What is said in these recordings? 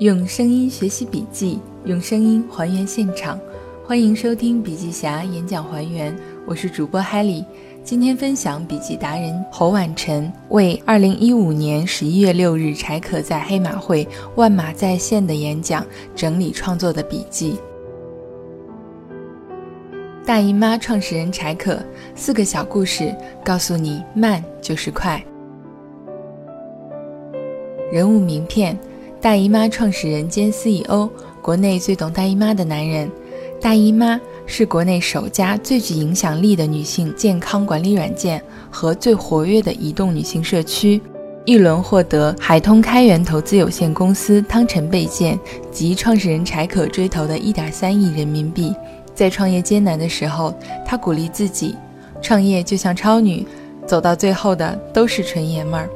用声音学习笔记，用声音还原现场。欢迎收听笔记侠演讲还原，我是主播海里。今天分享笔记达人侯婉晨为二零一五年十一月六日柴可在黑马会万马在线的演讲整理创作的笔记。大姨妈创始人柴可四个小故事，告诉你慢就是快。人物名片。大姨妈创始人兼 CEO，国内最懂大姨妈的男人。大姨妈是国内首家最具影响力的女性健康管理软件和最活跃的移动女性社区。一轮获得海通开源投资有限公司汤臣倍健及创始人柴可追投的1.3亿人民币。在创业艰难的时候，他鼓励自己：创业就像超女，走到最后的都是纯爷们儿。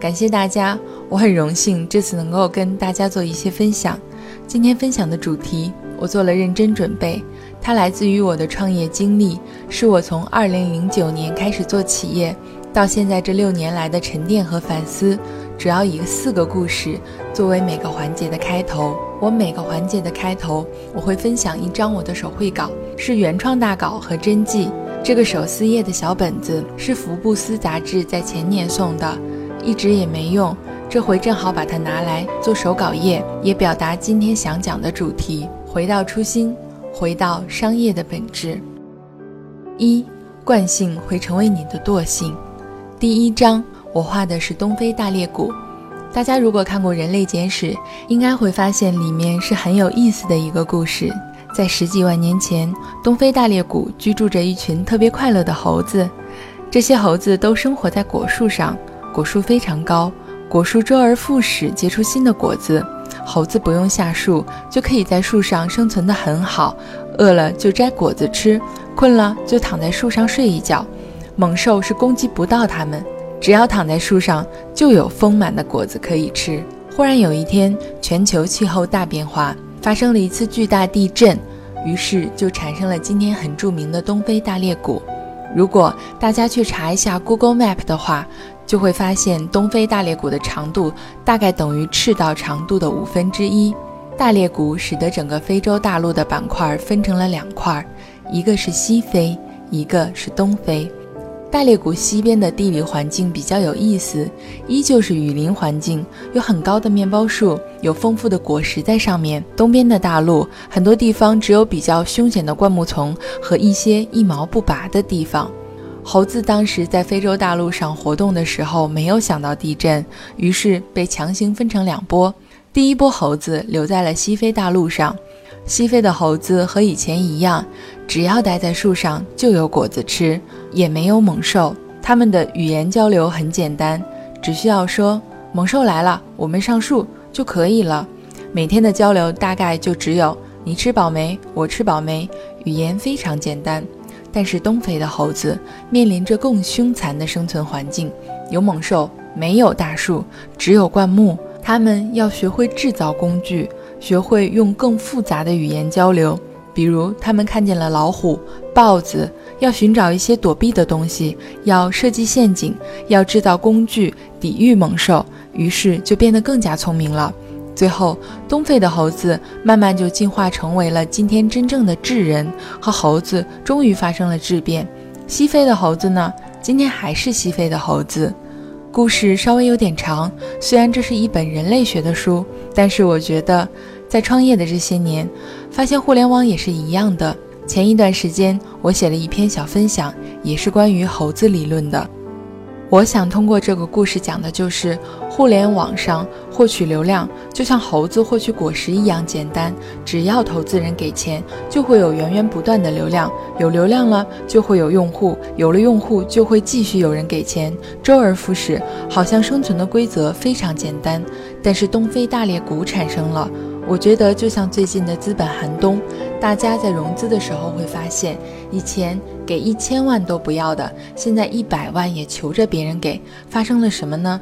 感谢大家，我很荣幸这次能够跟大家做一些分享。今天分享的主题，我做了认真准备，它来自于我的创业经历，是我从2009年开始做企业到现在这六年来的沉淀和反思。主要以四个故事作为每个环节的开头。我每个环节的开头，我会分享一张我的手绘稿，是原创大稿和真迹。这个手撕页的小本子是福布斯杂志在前年送的。一直也没用，这回正好把它拿来做手稿页，也表达今天想讲的主题：回到初心，回到商业的本质。一惯性会成为你的惰性。第一章我画的是东非大裂谷，大家如果看过《人类简史》，应该会发现里面是很有意思的一个故事。在十几万年前，东非大裂谷居住着一群特别快乐的猴子，这些猴子都生活在果树上。果树非常高，果树周而复始结出新的果子。猴子不用下树，就可以在树上生存得很好。饿了就摘果子吃，困了就躺在树上睡一觉。猛兽是攻击不到它们，只要躺在树上，就有丰满的果子可以吃。忽然有一天，全球气候大变化，发生了一次巨大地震，于是就产生了今天很著名的东非大裂谷。如果大家去查一下 Google Map 的话，就会发现东非大裂谷的长度大概等于赤道长度的五分之一。大裂谷使得整个非洲大陆的板块分成了两块，一个是西非，一个是东非。大裂谷西边的地理环境比较有意思，依旧是雨林环境，有很高的面包树，有丰富的果实在上面。东边的大陆很多地方只有比较凶险的灌木丛和一些一毛不拔的地方。猴子当时在非洲大陆上活动的时候，没有想到地震，于是被强行分成两波。第一波猴子留在了西非大陆上，西非的猴子和以前一样，只要待在树上就有果子吃，也没有猛兽。他们的语言交流很简单，只需要说“猛兽来了，我们上树”就可以了。每天的交流大概就只有“你吃饱没？我吃饱没？”语言非常简单。但是东非的猴子面临着更凶残的生存环境，有猛兽，没有大树，只有灌木。他们要学会制造工具，学会用更复杂的语言交流。比如，他们看见了老虎、豹子，要寻找一些躲避的东西，要设计陷阱，要制造工具抵御猛兽，于是就变得更加聪明了。最后，东非的猴子慢慢就进化成为了今天真正的智人，和猴子终于发生了质变。西非的猴子呢，今天还是西非的猴子。故事稍微有点长，虽然这是一本人类学的书，但是我觉得，在创业的这些年，发现互联网也是一样的。前一段时间，我写了一篇小分享，也是关于猴子理论的。我想通过这个故事讲的就是，互联网上获取流量就像猴子获取果实一样简单。只要投资人给钱，就会有源源不断的流量。有流量了，就会有用户；有了用户，就会继续有人给钱，周而复始。好像生存的规则非常简单。但是东非大裂谷产生了。我觉得就像最近的资本寒冬，大家在融资的时候会发现，以前给一千万都不要的，现在一百万也求着别人给，发生了什么呢？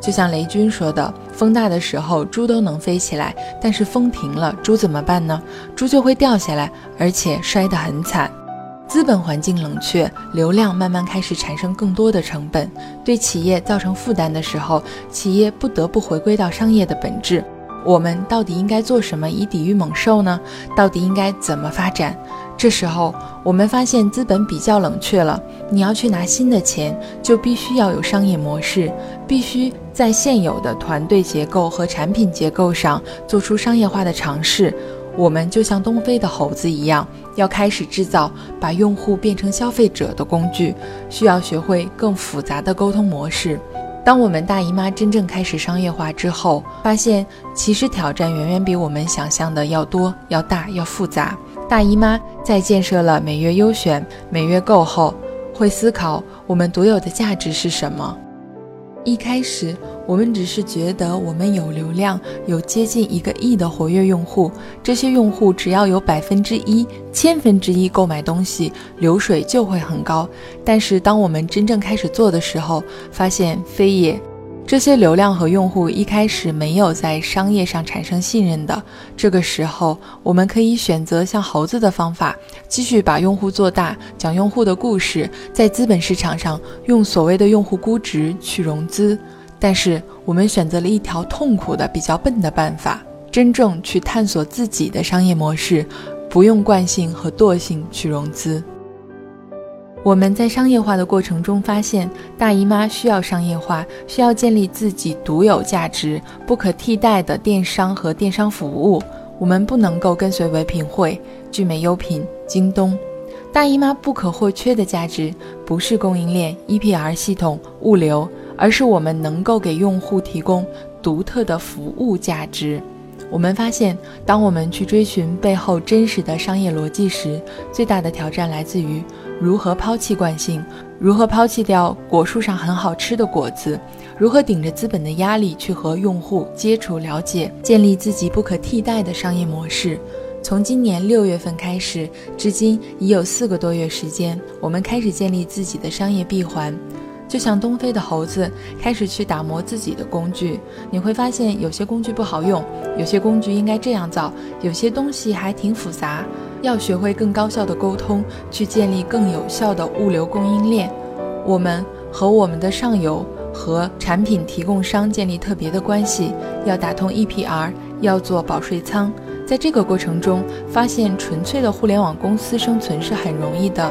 就像雷军说的，风大的时候猪都能飞起来，但是风停了，猪怎么办呢？猪就会掉下来，而且摔得很惨。资本环境冷却，流量慢慢开始产生更多的成本，对企业造成负担的时候，企业不得不回归到商业的本质。我们到底应该做什么以抵御猛兽呢？到底应该怎么发展？这时候，我们发现资本比较冷却了。你要去拿新的钱，就必须要有商业模式，必须在现有的团队结构和产品结构上做出商业化的尝试。我们就像东非的猴子一样，要开始制造把用户变成消费者的工具，需要学会更复杂的沟通模式。当我们大姨妈真正开始商业化之后，发现其实挑战远远比我们想象的要多、要大、要复杂。大姨妈在建设了每月优选、每月购后，会思考我们独有的价值是什么。一开始，我们只是觉得我们有流量，有接近一个亿的活跃用户，这些用户只要有百分之一、千分之一购买东西，流水就会很高。但是，当我们真正开始做的时候，发现非也。这些流量和用户一开始没有在商业上产生信任的，这个时候，我们可以选择像猴子的方法，继续把用户做大，讲用户的故事，在资本市场上用所谓的用户估值去融资。但是，我们选择了一条痛苦的、比较笨的办法，真正去探索自己的商业模式，不用惯性和惰性去融资。我们在商业化的过程中发现，大姨妈需要商业化，需要建立自己独有价值、不可替代的电商和电商服务。我们不能够跟随唯品会、聚美优品、京东。大姨妈不可或缺的价值不是供应链、EPR 系统、物流，而是我们能够给用户提供独特的服务价值。我们发现，当我们去追寻背后真实的商业逻辑时，最大的挑战来自于。如何抛弃惯性？如何抛弃掉果树上很好吃的果子？如何顶着资本的压力去和用户接触、了解，建立自己不可替代的商业模式？从今年六月份开始，至今已有四个多月时间，我们开始建立自己的商业闭环。就像东非的猴子开始去打磨自己的工具，你会发现有些工具不好用，有些工具应该这样造，有些东西还挺复杂，要学会更高效的沟通，去建立更有效的物流供应链。我们和我们的上游和产品提供商建立特别的关系，要打通 EPR，要做保税仓。在这个过程中，发现纯粹的互联网公司生存是很容易的。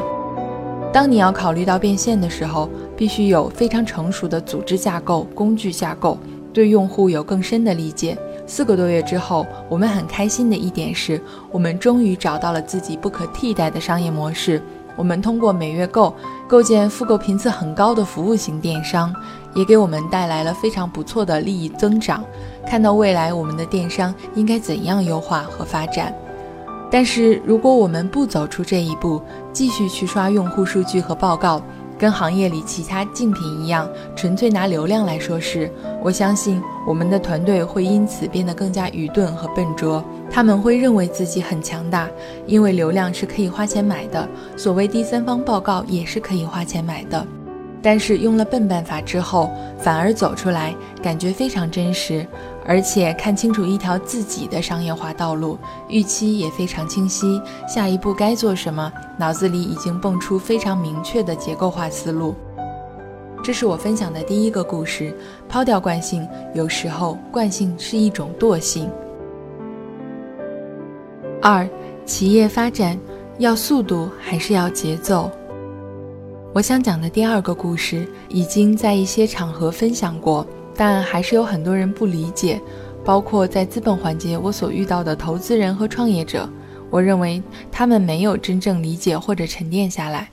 当你要考虑到变现的时候，必须有非常成熟的组织架构、工具架构，对用户有更深的理解。四个多月之后，我们很开心的一点是，我们终于找到了自己不可替代的商业模式。我们通过每月购构建复购频次很高的服务型电商，也给我们带来了非常不错的利益增长。看到未来我们的电商应该怎样优化和发展。但是，如果我们不走出这一步，继续去刷用户数据和报告，跟行业里其他竞品一样，纯粹拿流量来说事，我相信我们的团队会因此变得更加愚钝和笨拙。他们会认为自己很强大，因为流量是可以花钱买的，所谓第三方报告也是可以花钱买的。但是用了笨办法之后，反而走出来，感觉非常真实。而且看清楚一条自己的商业化道路，预期也非常清晰，下一步该做什么，脑子里已经蹦出非常明确的结构化思路。这是我分享的第一个故事：抛掉惯性，有时候惯性是一种惰性。二，企业发展要速度还是要节奏？我想讲的第二个故事，已经在一些场合分享过。但还是有很多人不理解，包括在资本环节我所遇到的投资人和创业者，我认为他们没有真正理解或者沉淀下来。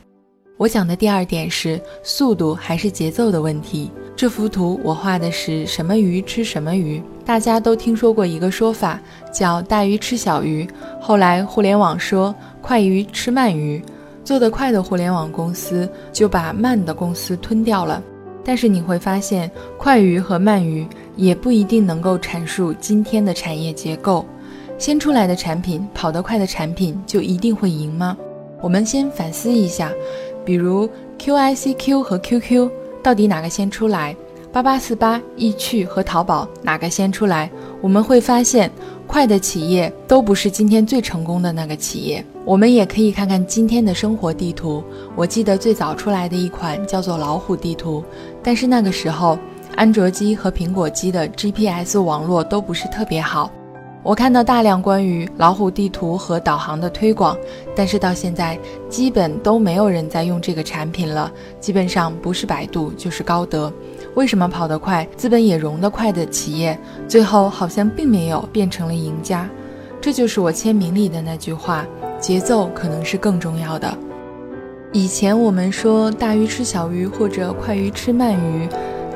我讲的第二点是速度还是节奏的问题。这幅图我画的是什么鱼吃什么鱼，大家都听说过一个说法叫大鱼吃小鱼，后来互联网说快鱼吃慢鱼，做得快的互联网公司就把慢的公司吞掉了。但是你会发现，快鱼和慢鱼也不一定能够阐述今天的产业结构。先出来的产品，跑得快的产品就一定会赢吗？我们先反思一下，比如 QICQ 和 QQ，到底哪个先出来？八八四八、易趣和淘宝哪个先出来？我们会发现，快的企业都不是今天最成功的那个企业。我们也可以看看今天的生活地图。我记得最早出来的一款叫做老虎地图，但是那个时候，安卓机和苹果机的 GPS 网络都不是特别好。我看到大量关于老虎地图和导航的推广，但是到现在基本都没有人在用这个产品了。基本上不是百度就是高德。为什么跑得快、资本也融得快的企业，最后好像并没有变成了赢家？这就是我签名里的那句话：节奏可能是更重要的。以前我们说大鱼吃小鱼，或者快鱼吃慢鱼。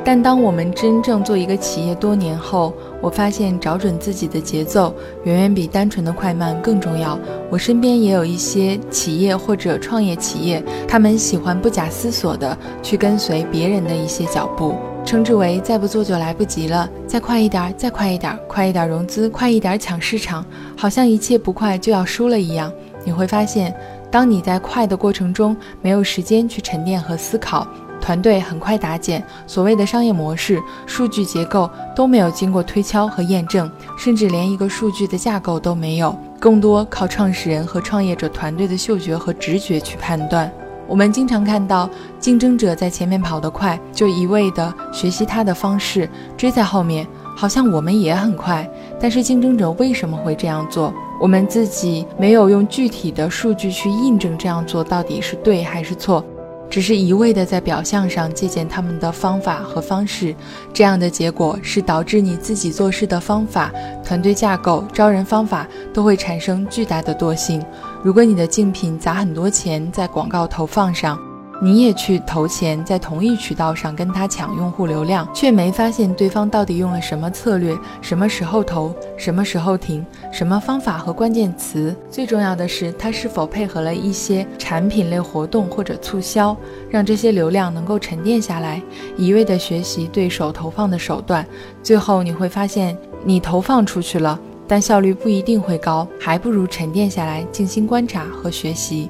但当我们真正做一个企业多年后，我发现找准自己的节奏，远远比单纯的快慢更重要。我身边也有一些企业或者创业企业，他们喜欢不假思索地去跟随别人的一些脚步，称之为“再不做就来不及了”，再快一点，再快一点，快一点融资，快一点抢市场，好像一切不快就要输了一样。你会发现，当你在快的过程中，没有时间去沉淀和思考。团队很快打减，所谓的商业模式、数据结构都没有经过推敲和验证，甚至连一个数据的架构都没有，更多靠创始人和创业者团队的嗅觉和直觉去判断。我们经常看到竞争者在前面跑得快，就一味地学习他的方式，追在后面，好像我们也很快。但是竞争者为什么会这样做？我们自己没有用具体的数据去印证这样做到底是对还是错。只是一味的在表象上借鉴他们的方法和方式，这样的结果是导致你自己做事的方法、团队架构、招人方法都会产生巨大的惰性。如果你的竞品砸很多钱在广告投放上，你也去投钱，在同一渠道上跟他抢用户流量，却没发现对方到底用了什么策略，什么时候投，什么时候停，什么方法和关键词。最重要的是，他是否配合了一些产品类活动或者促销，让这些流量能够沉淀下来。一味的学习对手投放的手段，最后你会发现，你投放出去了，但效率不一定会高，还不如沉淀下来，静心观察和学习。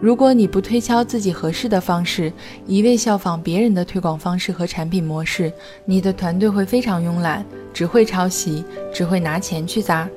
如果你不推敲自己合适的方式，一味效仿别人的推广方式和产品模式，你的团队会非常慵懒，只会抄袭，只会拿钱去砸。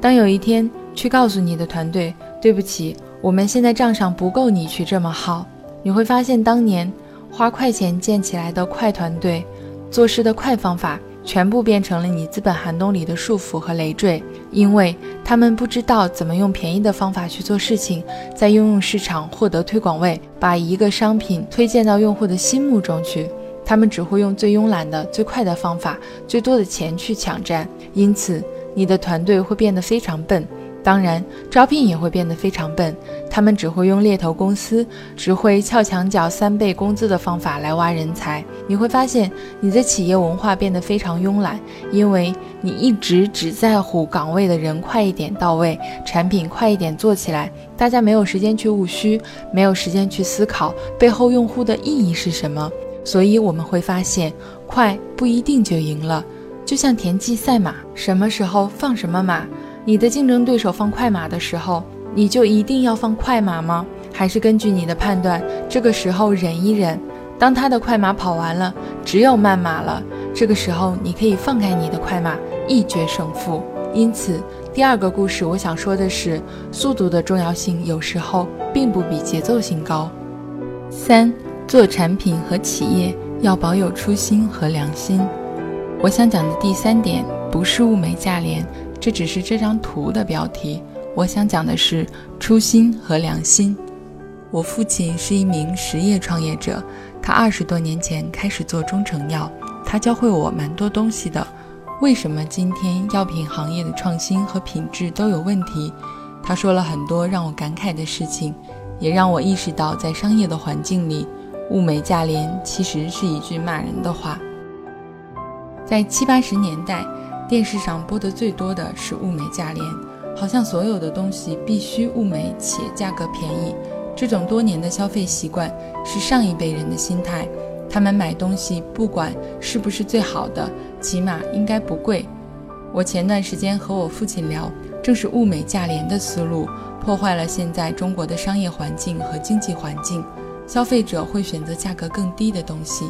当有一天去告诉你的团队，对不起，我们现在账上不够你去这么耗，你会发现当年花快钱建起来的快团队，做事的快方法。全部变成了你资本寒冬里的束缚和累赘，因为他们不知道怎么用便宜的方法去做事情，在应用市场获得推广位，把一个商品推荐到用户的心目中去。他们只会用最慵懒的、最快的方法，最多的钱去抢占，因此你的团队会变得非常笨。当然，招聘也会变得非常笨。他们只会用猎头公司，只会撬墙角三倍工资的方法来挖人才。你会发现，你的企业文化变得非常慵懒，因为你一直只在乎岗位的人快一点到位，产品快一点做起来。大家没有时间去务虚，没有时间去思考背后用户的意义是什么。所以我们会发现，快不一定就赢了。就像田忌赛马，什么时候放什么马？你的竞争对手放快马的时候，你就一定要放快马吗？还是根据你的判断，这个时候忍一忍，当他的快马跑完了，只有慢马了，这个时候你可以放开你的快马，一决胜负。因此，第二个故事我想说的是，速度的重要性有时候并不比节奏性高。三，做产品和企业要保有初心和良心。我想讲的第三点不是物美价廉。这只是这张图的标题。我想讲的是初心和良心。我父亲是一名实业创业者，他二十多年前开始做中成药，他教会我蛮多东西的。为什么今天药品行业的创新和品质都有问题？他说了很多让我感慨的事情，也让我意识到，在商业的环境里，物美价廉其实是一句骂人的话。在七八十年代。电视上播的最多的是物美价廉，好像所有的东西必须物美且价格便宜。这种多年的消费习惯是上一辈人的心态，他们买东西不管是不是最好的，起码应该不贵。我前段时间和我父亲聊，正是物美价廉的思路破坏了现在中国的商业环境和经济环境，消费者会选择价格更低的东西。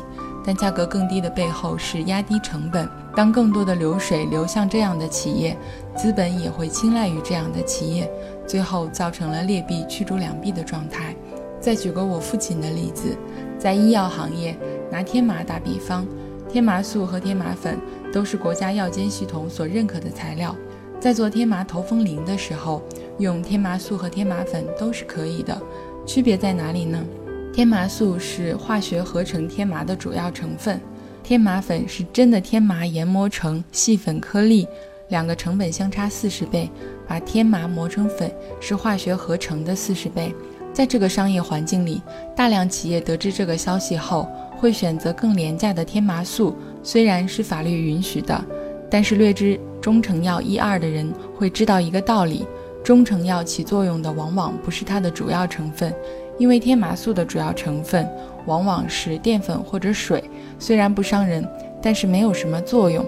但价格更低的背后是压低成本。当更多的流水流向这样的企业，资本也会青睐于这样的企业，最后造成了劣币驱逐良币的状态。再举个我父亲的例子，在医药行业，拿天麻打比方，天麻素和天麻粉都是国家药监系统所认可的材料。在做天麻头风灵的时候，用天麻素和天麻粉都是可以的。区别在哪里呢？天麻素是化学合成天麻的主要成分。天麻粉是真的天麻研磨成细粉颗粒，两个成本相差四十倍，把天麻磨成粉是化学合成的四十倍。在这个商业环境里，大量企业得知这个消息后，会选择更廉价的天麻素，虽然是法律允许的，但是略知中成药一二的人会知道一个道理：中成药起作用的往往不是它的主要成分。因为天麻素的主要成分往往是淀粉或者水，虽然不伤人，但是没有什么作用。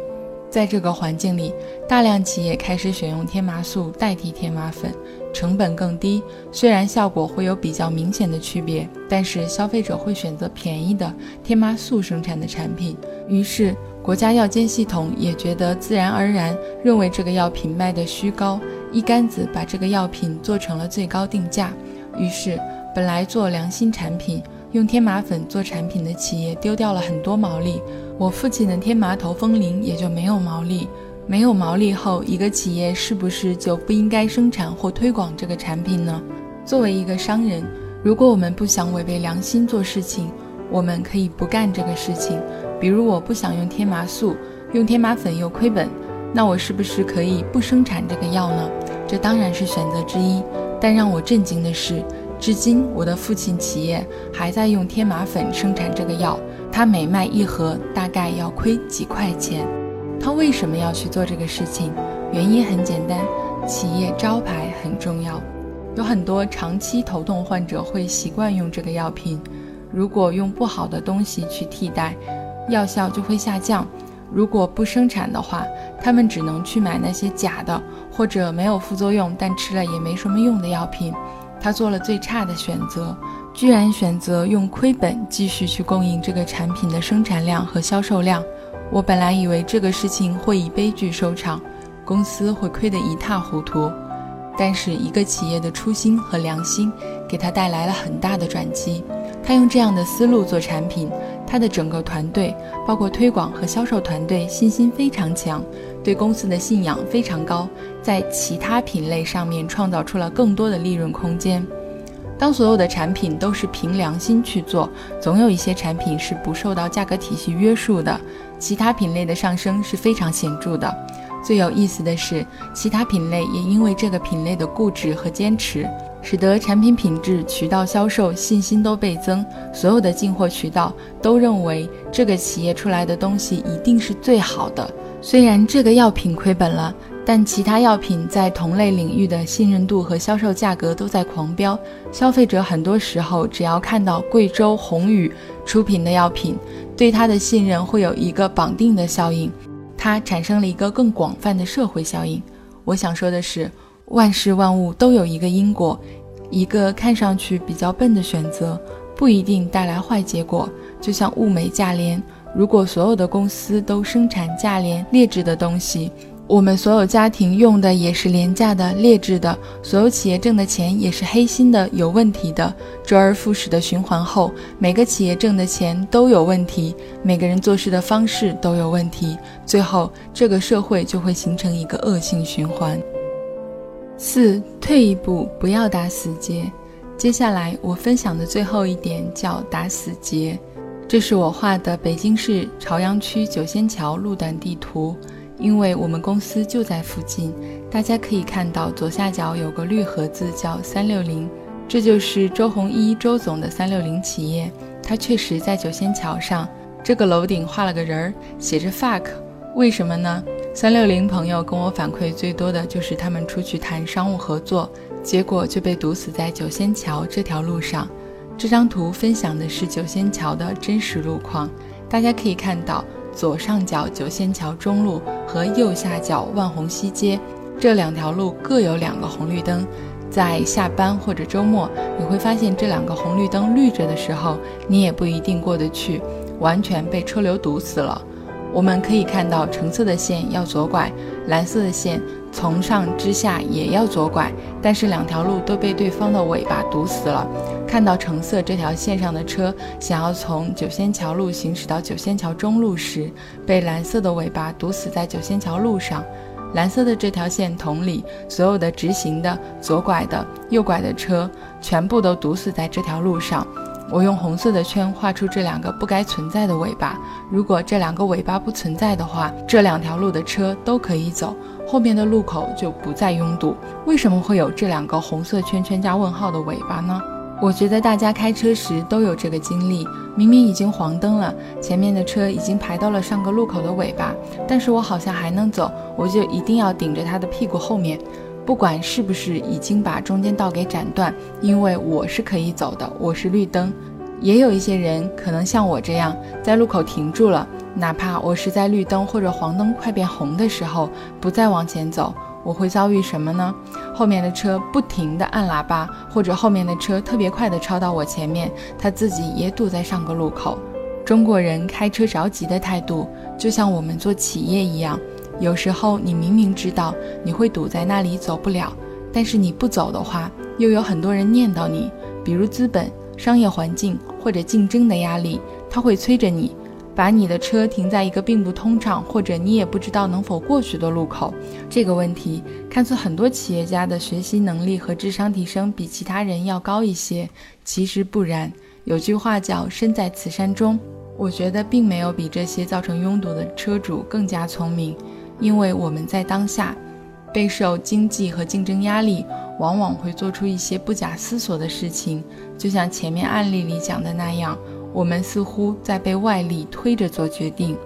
在这个环境里，大量企业开始选用天麻素代替天麻粉，成本更低。虽然效果会有比较明显的区别，但是消费者会选择便宜的天麻素生产的产品。于是，国家药监系统也觉得自然而然，认为这个药品卖的虚高，一竿子把这个药品做成了最高定价。于是。本来做良心产品，用天麻粉做产品的企业丢掉了很多毛利。我父亲的天麻头风铃也就没有毛利。没有毛利后，一个企业是不是就不应该生产或推广这个产品呢？作为一个商人，如果我们不想违背良心做事情，我们可以不干这个事情。比如我不想用天麻素，用天麻粉又亏本，那我是不是可以不生产这个药呢？这当然是选择之一。但让我震惊的是。至今，我的父亲企业还在用天麻粉生产这个药，他每卖一盒大概要亏几块钱。他为什么要去做这个事情？原因很简单，企业招牌很重要。有很多长期头痛患者会习惯用这个药品，如果用不好的东西去替代，药效就会下降。如果不生产的话，他们只能去买那些假的或者没有副作用但吃了也没什么用的药品。他做了最差的选择，居然选择用亏本继续去供应这个产品的生产量和销售量。我本来以为这个事情会以悲剧收场，公司会亏得一塌糊涂。但是一个企业的初心和良心给他带来了很大的转机。他用这样的思路做产品，他的整个团队，包括推广和销售团队，信心非常强。对公司的信仰非常高，在其他品类上面创造出了更多的利润空间。当所有的产品都是凭良心去做，总有一些产品是不受到价格体系约束的，其他品类的上升是非常显著的。最有意思的是，其他品类也因为这个品类的固执和坚持，使得产品品质、渠道销售信心都倍增。所有的进货渠道都认为这个企业出来的东西一定是最好的。虽然这个药品亏本了，但其他药品在同类领域的信任度和销售价格都在狂飙。消费者很多时候只要看到贵州宏宇出品的药品，对它的信任会有一个绑定的效应，它产生了一个更广泛的社会效应。我想说的是，万事万物都有一个因果，一个看上去比较笨的选择，不一定带来坏结果。就像物美价廉。如果所有的公司都生产价廉劣质的东西，我们所有家庭用的也是廉价的劣质的，所有企业挣的钱也是黑心的有问题的，周而复始的循环后，每个企业挣的钱都有问题，每个人做事的方式都有问题，最后这个社会就会形成一个恶性循环。四，退一步，不要打死结。接下来我分享的最后一点叫打死结。这是我画的北京市朝阳区九仙桥路段地图，因为我们公司就在附近，大家可以看到左下角有个绿盒子叫三六零，这就是周鸿祎周总的三六零企业，他确实在九仙桥上。这个楼顶画了个人儿，写着 fuck，为什么呢？三六零朋友跟我反馈最多的就是他们出去谈商务合作，结果就被堵死在九仙桥这条路上。这张图分享的是九仙桥的真实路况，大家可以看到左上角九仙桥中路和右下角万虹西街这两条路各有两个红绿灯。在下班或者周末，你会发现这两个红绿灯绿着的时候，你也不一定过得去。完全被车流堵死了。我们可以看到橙色的线要左拐，蓝色的线从上至下也要左拐，但是两条路都被对方的尾巴堵死了。看到橙色这条线上的车想要从九仙桥路行驶到九仙桥中路时，被蓝色的尾巴堵死在九仙桥路上。蓝色的这条线同理，所有的直行的、左拐的、右拐的车全部都堵死在这条路上。我用红色的圈画出这两个不该存在的尾巴。如果这两个尾巴不存在的话，这两条路的车都可以走，后面的路口就不再拥堵。为什么会有这两个红色圈圈加问号的尾巴呢？我觉得大家开车时都有这个经历：明明已经黄灯了，前面的车已经排到了上个路口的尾巴，但是我好像还能走，我就一定要顶着他的屁股后面。不管是不是已经把中间道给斩断，因为我是可以走的，我是绿灯。也有一些人可能像我这样在路口停住了，哪怕我是在绿灯或者黄灯快变红的时候不再往前走，我会遭遇什么呢？后面的车不停地按喇叭，或者后面的车特别快地超到我前面，他自己也堵在上个路口。中国人开车着急的态度，就像我们做企业一样。有时候你明明知道你会堵在那里走不了，但是你不走的话，又有很多人念叨你，比如资本、商业环境或者竞争的压力，他会催着你把你的车停在一个并不通畅或者你也不知道能否过去的路口。这个问题看似很多企业家的学习能力和智商提升比其他人要高一些，其实不然。有句话叫“身在此山中”，我觉得并没有比这些造成拥堵的车主更加聪明。因为我们在当下备受经济和竞争压力，往往会做出一些不假思索的事情。就像前面案例里讲的那样，我们似乎在被外力推着做决定。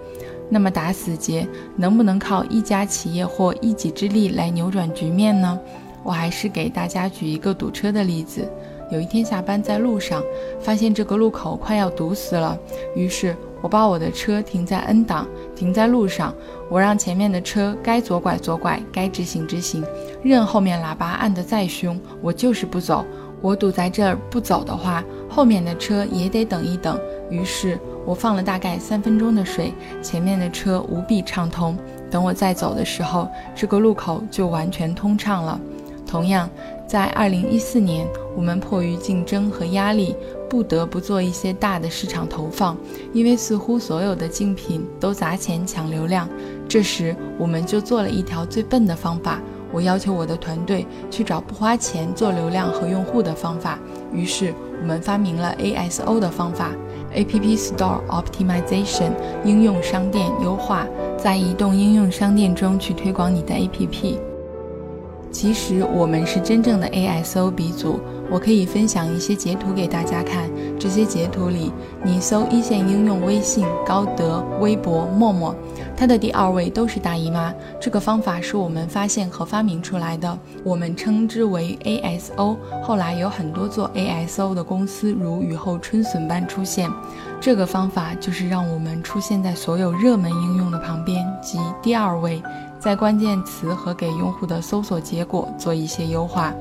那么打死结能不能靠一家企业或一己之力来扭转局面呢？我还是给大家举一个堵车的例子。有一天下班在路上，发现这个路口快要堵死了，于是。我把我的车停在 N 档，停在路上。我让前面的车该左拐左拐，该直行直行。任后面喇叭按得再凶，我就是不走。我堵在这儿不走的话，后面的车也得等一等。于是我放了大概三分钟的水，前面的车无比畅通。等我再走的时候，这个路口就完全通畅了。同样，在二零一四年，我们迫于竞争和压力。不得不做一些大的市场投放，因为似乎所有的竞品都砸钱抢流量。这时，我们就做了一条最笨的方法。我要求我的团队去找不花钱做流量和用户的方法。于是，我们发明了 ASO 的方法 （App Store Optimization，应用商店优化），在移动应用商店中去推广你的 APP。其实，我们是真正的 ASO 鼻祖。我可以分享一些截图给大家看。这些截图里，你搜一线应用微信、高德、微博、陌陌，它的第二位都是大姨妈。这个方法是我们发现和发明出来的，我们称之为 ASO。后来有很多做 ASO 的公司如雨后春笋般出现。这个方法就是让我们出现在所有热门应用的旁边，即第二位，在关键词和给用户的搜索结果做一些优化。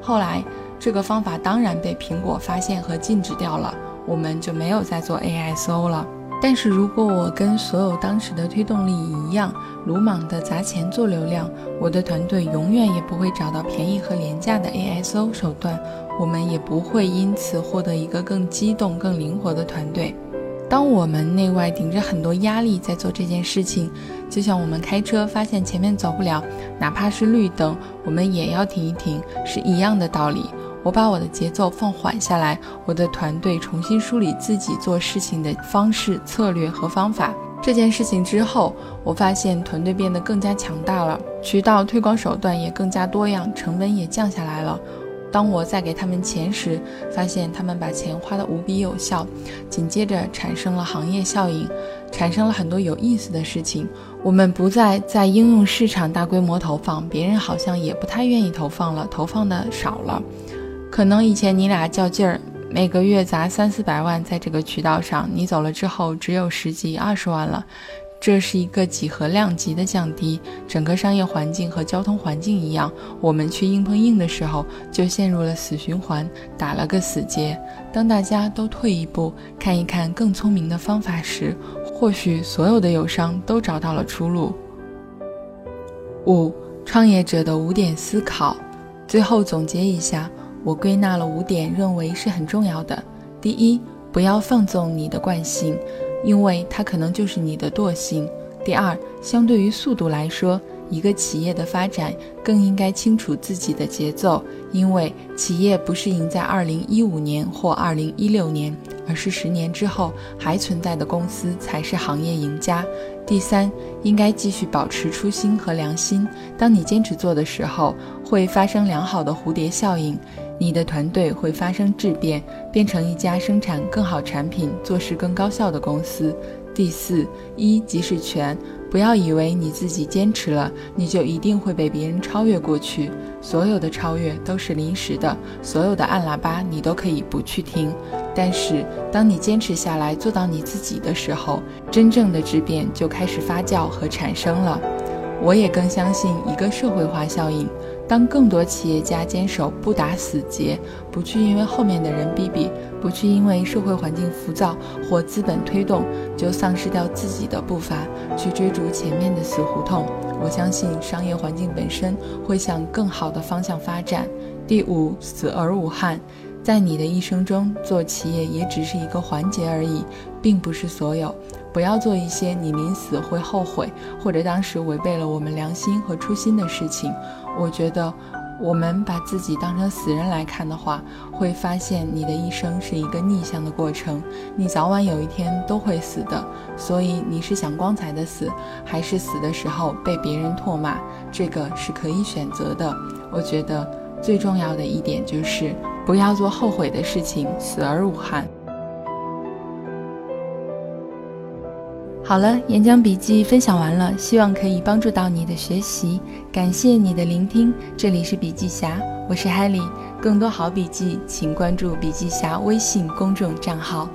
后来。这个方法当然被苹果发现和禁止掉了，我们就没有再做 ASO 了。但是如果我跟所有当时的推动力一样，鲁莽的砸钱做流量，我的团队永远也不会找到便宜和廉价的 ASO 手段，我们也不会因此获得一个更机动、更灵活的团队。当我们内外顶着很多压力在做这件事情，就像我们开车发现前面走不了，哪怕是绿灯，我们也要停一停，是一样的道理。我把我的节奏放缓下来，我的团队重新梳理自己做事情的方式、策略和方法。这件事情之后，我发现团队变得更加强大了，渠道推广手段也更加多样，成本也降下来了。当我再给他们钱时，发现他们把钱花得无比有效，紧接着产生了行业效应，产生了很多有意思的事情。我们不再在应用市场大规模投放，别人好像也不太愿意投放了，投放的少了。可能以前你俩较劲儿，每个月砸三四百万在这个渠道上，你走了之后只有十几二十万了。这是一个几何量级的降低。整个商业环境和交通环境一样，我们去硬碰硬的时候就陷入了死循环，打了个死结。当大家都退一步，看一看更聪明的方法时，或许所有的友商都找到了出路。五、创业者的五点思考。最后总结一下，我归纳了五点，认为是很重要的。第一，不要放纵你的惯性。因为它可能就是你的惰性。第二，相对于速度来说，一个企业的发展更应该清楚自己的节奏，因为企业不是赢在二零一五年或二零一六年，而是十年之后还存在的公司才是行业赢家。第三，应该继续保持初心和良心。当你坚持做的时候，会发生良好的蝴蝶效应。你的团队会发生质变，变成一家生产更好产品、做事更高效的公司。第四，一即是全，不要以为你自己坚持了，你就一定会被别人超越过去。所有的超越都是临时的，所有的按喇叭你都可以不去听。但是，当你坚持下来，做到你自己的时候，真正的质变就开始发酵和产生了。我也更相信一个社会化效应。当更多企业家坚守不打死结，不去因为后面的人逼逼，不去因为社会环境浮躁或资本推动就丧失掉自己的步伐，去追逐前面的死胡同，我相信商业环境本身会向更好的方向发展。第五，死而无憾。在你的一生中，做企业也只是一个环节而已，并不是所有。不要做一些你临死会后悔，或者当时违背了我们良心和初心的事情。我觉得，我们把自己当成死人来看的话，会发现你的一生是一个逆向的过程。你早晚有一天都会死的，所以你是想光彩的死，还是死的时候被别人唾骂？这个是可以选择的。我觉得最重要的一点就是。不要做后悔的事情，死而无憾。好了，演讲笔记分享完了，希望可以帮助到你的学习。感谢你的聆听，这里是笔记侠，我是海里。更多好笔记，请关注笔记侠微信公众账号。